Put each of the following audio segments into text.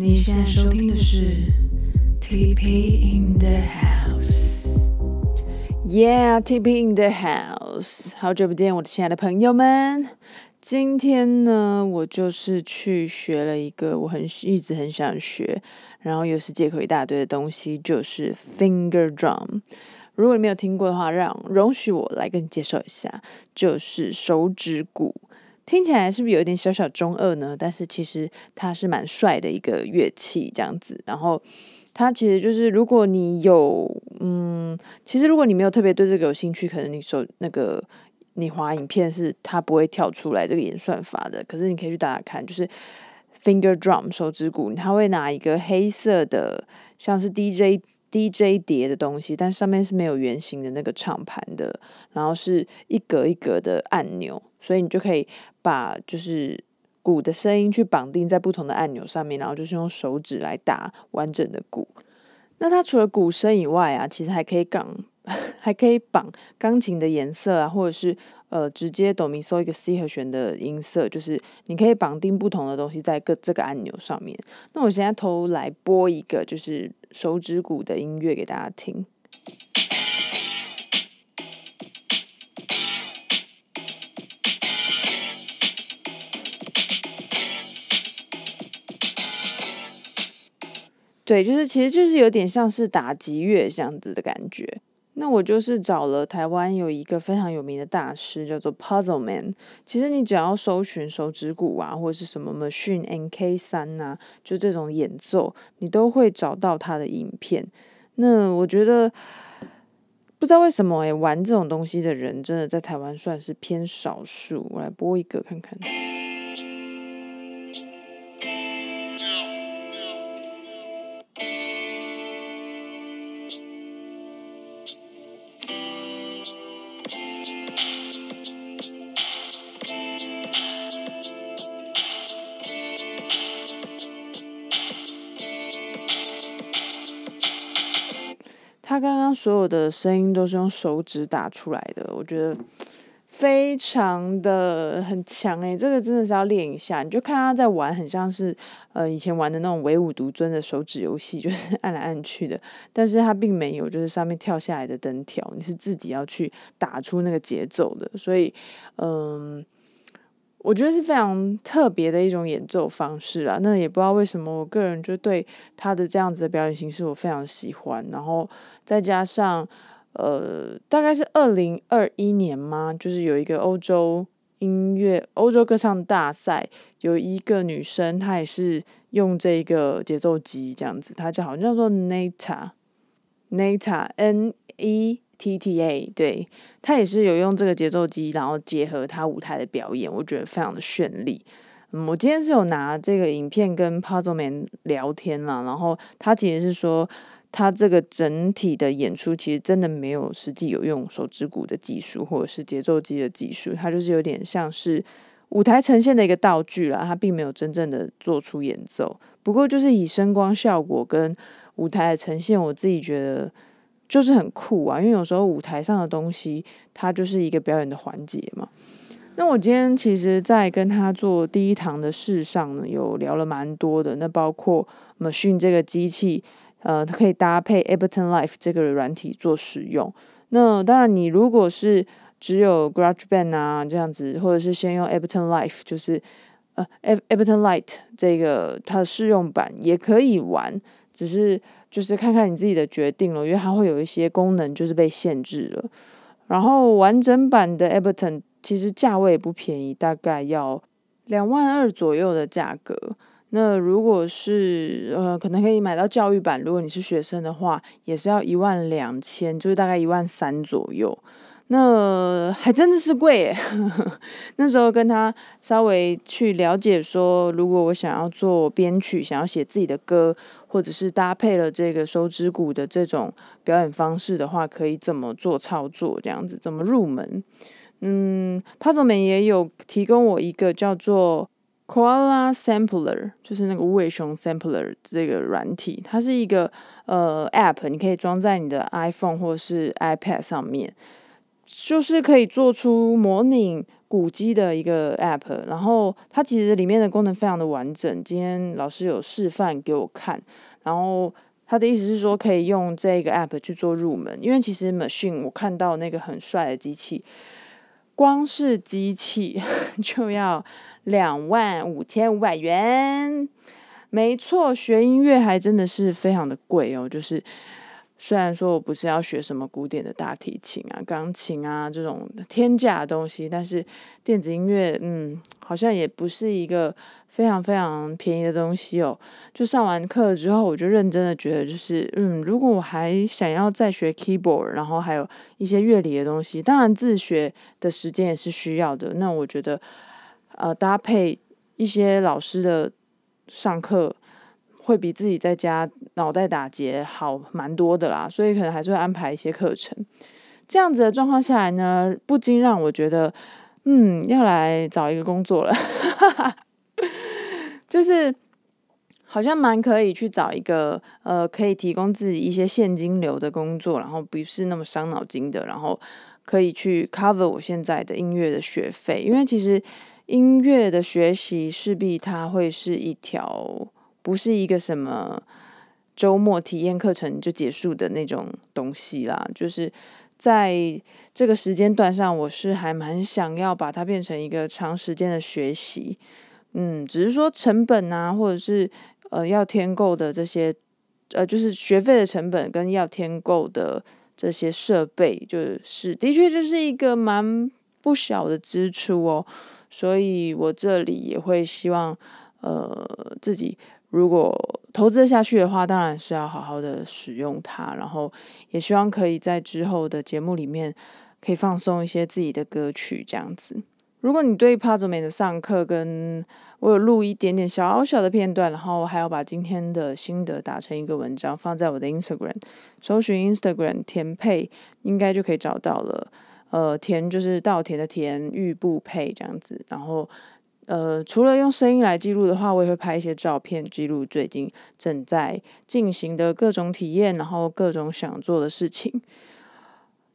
你现在收听的是 TP in the House。Yeah，TP in the house。好久不见，我的亲爱的朋友们。今天呢，我就是去学了一个我很一直很想学，然后又是借口一大堆的东西，就是 finger drum。如果你没有听过的话，让容许我来跟你介绍一下，就是手指鼓。听起来是不是有一点小小中二呢？但是其实它是蛮帅的一个乐器，这样子。然后它其实就是，如果你有，嗯，其实如果你没有特别对这个有兴趣，可能你手那个你滑影片是它不会跳出来这个演算法的。可是你可以去打打看，就是 finger drum 手指鼓，它会拿一个黑色的，像是 DJ。DJ 碟的东西，但上面是没有圆形的那个唱盘的，然后是一格一格的按钮，所以你就可以把就是鼓的声音去绑定在不同的按钮上面，然后就是用手指来打完整的鼓。那它除了鼓声以外啊，其实还可以绑，还可以绑钢琴的颜色啊，或者是呃直接哆咪嗦一个 C 和弦的音色，就是你可以绑定不同的东西在各这个按钮上面。那我现在头来播一个就是手指鼓的音乐给大家听。对，就是其实就是有点像是打击乐这样子的感觉。那我就是找了台湾有一个非常有名的大师，叫做 Puzzle Man。其实你只要搜寻手指鼓啊，或者是什么 Machine NK 三呐，就这种演奏，你都会找到他的影片。那我觉得不知道为什么诶，玩这种东西的人真的在台湾算是偏少数。我来播一个看看。他刚刚所有的声音都是用手指打出来的，我觉得非常的很强诶，这个真的是要练一下。你就看他在玩，很像是呃以前玩的那种唯舞独尊的手指游戏，就是按来按去的。但是他并没有，就是上面跳下来的灯条，你是自己要去打出那个节奏的。所以，嗯。我觉得是非常特别的一种演奏方式啊，那也不知道为什么，我个人就对他的这样子的表演形式我非常喜欢。然后再加上，呃，大概是二零二一年吗？就是有一个欧洲音乐、欧洲歌唱大赛，有一个女生，她也是用这个节奏机这样子，她叫好像叫做 Nata，Nata N E。T T A，对他也是有用这个节奏机，然后结合他舞台的表演，我觉得非常的绚丽。嗯，我今天是有拿这个影片跟 Puzzle Man 聊天了，然后他其实是说，他这个整体的演出其实真的没有实际有用手指鼓的技术或者是节奏机的技术，它就是有点像是舞台呈现的一个道具啦，他并没有真正的做出演奏。不过就是以声光效果跟舞台的呈现，我自己觉得。就是很酷啊，因为有时候舞台上的东西，它就是一个表演的环节嘛。那我今天其实，在跟他做第一堂的事上呢，有聊了蛮多的。那包括 Machine 这个机器，呃，它可以搭配 Ableton Live 这个软体做使用。那当然，你如果是只有 GarageBand 啊这样子，或者是先用 Ableton Live，就是呃 Ableton Light 这个它的试用版也可以玩，只是。就是看看你自己的决定了，因为它会有一些功能就是被限制了。然后完整版的 Ableton 其实价位也不便宜，大概要两万二左右的价格。那如果是呃，可能可以买到教育版，如果你是学生的话，也是要一万两千，就是大概一万三左右。那还真的是贵。那时候跟他稍微去了解说，如果我想要做编曲，想要写自己的歌，或者是搭配了这个手指鼓的这种表演方式的话，可以怎么做操作？这样子怎么入门？嗯，Puzzle Man 也有提供我一个叫做 Koala Sampler，就是那个无尾熊 Sampler 这个软体，它是一个呃 App，你可以装在你的 iPhone 或是 iPad 上面。就是可以做出模拟古机的一个 app，然后它其实里面的功能非常的完整。今天老师有示范给我看，然后他的意思是说可以用这个 app 去做入门，因为其实 machine 我看到那个很帅的机器，光是机器 就要两万五千五百元。没错，学音乐还真的是非常的贵哦，就是。虽然说我不是要学什么古典的大提琴啊、钢琴啊这种天价的东西，但是电子音乐，嗯，好像也不是一个非常非常便宜的东西哦。就上完课之后，我就认真的觉得，就是嗯，如果我还想要再学 keyboard，然后还有一些乐理的东西，当然自学的时间也是需要的。那我觉得，呃，搭配一些老师的上课。会比自己在家脑袋打结好蛮多的啦，所以可能还是会安排一些课程。这样子的状况下来呢，不禁让我觉得，嗯，要来找一个工作了，就是好像蛮可以去找一个呃，可以提供自己一些现金流的工作，然后不是那么伤脑筋的，然后可以去 cover 我现在的音乐的学费，因为其实音乐的学习势必它会是一条。不是一个什么周末体验课程就结束的那种东西啦，就是在这个时间段上，我是还蛮想要把它变成一个长时间的学习。嗯，只是说成本啊，或者是呃要添购的这些呃，就是学费的成本跟要添购的这些设备，就是的确就是一个蛮不小的支出哦。所以我这里也会希望呃自己。如果投资下去的话，当然是要好好的使用它，然后也希望可以在之后的节目里面可以放松一些自己的歌曲这样子。如果你对帕佐美的上课跟我有录一点点小小的片段，然后还要把今天的心得打成一个文章放在我的 Instagram，搜寻 Instagram 田配应该就可以找到了。呃，田就是稻田的田，玉部配这样子，然后。呃，除了用声音来记录的话，我也会拍一些照片记录最近正在进行的各种体验，然后各种想做的事情。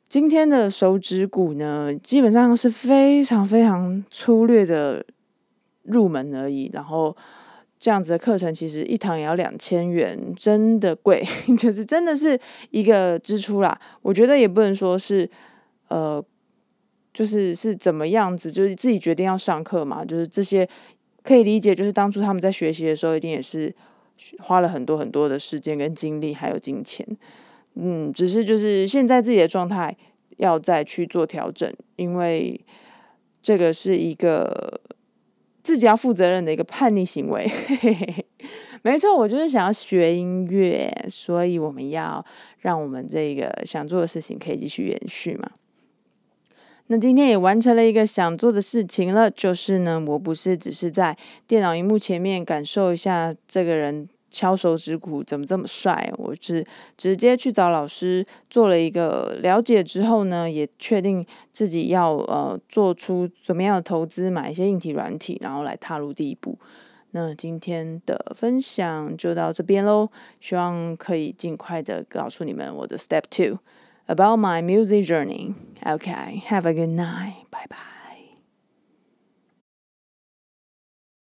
今天的手指鼓呢，基本上是非常非常粗略的入门而已。然后这样子的课程，其实一堂也要两千元，真的贵，就是真的是一个支出啦。我觉得也不能说是呃。就是是怎么样子，就是自己决定要上课嘛，就是这些可以理解。就是当初他们在学习的时候，一定也是花了很多很多的时间跟精力，还有金钱。嗯，只是就是现在自己的状态要再去做调整，因为这个是一个自己要负责任的一个叛逆行为。没错，我就是想要学音乐，所以我们要让我们这个想做的事情可以继续延续嘛。那今天也完成了一个想做的事情了，就是呢，我不是只是在电脑荧幕前面感受一下这个人敲手指鼓怎么这么帅，我是直接去找老师做了一个了解之后呢，也确定自己要呃做出怎么样的投资，买一些硬体软体，然后来踏入第一步。那今天的分享就到这边喽，希望可以尽快的告诉你们我的 Step Two。About my music journey. Okay, have a good night. Bye bye.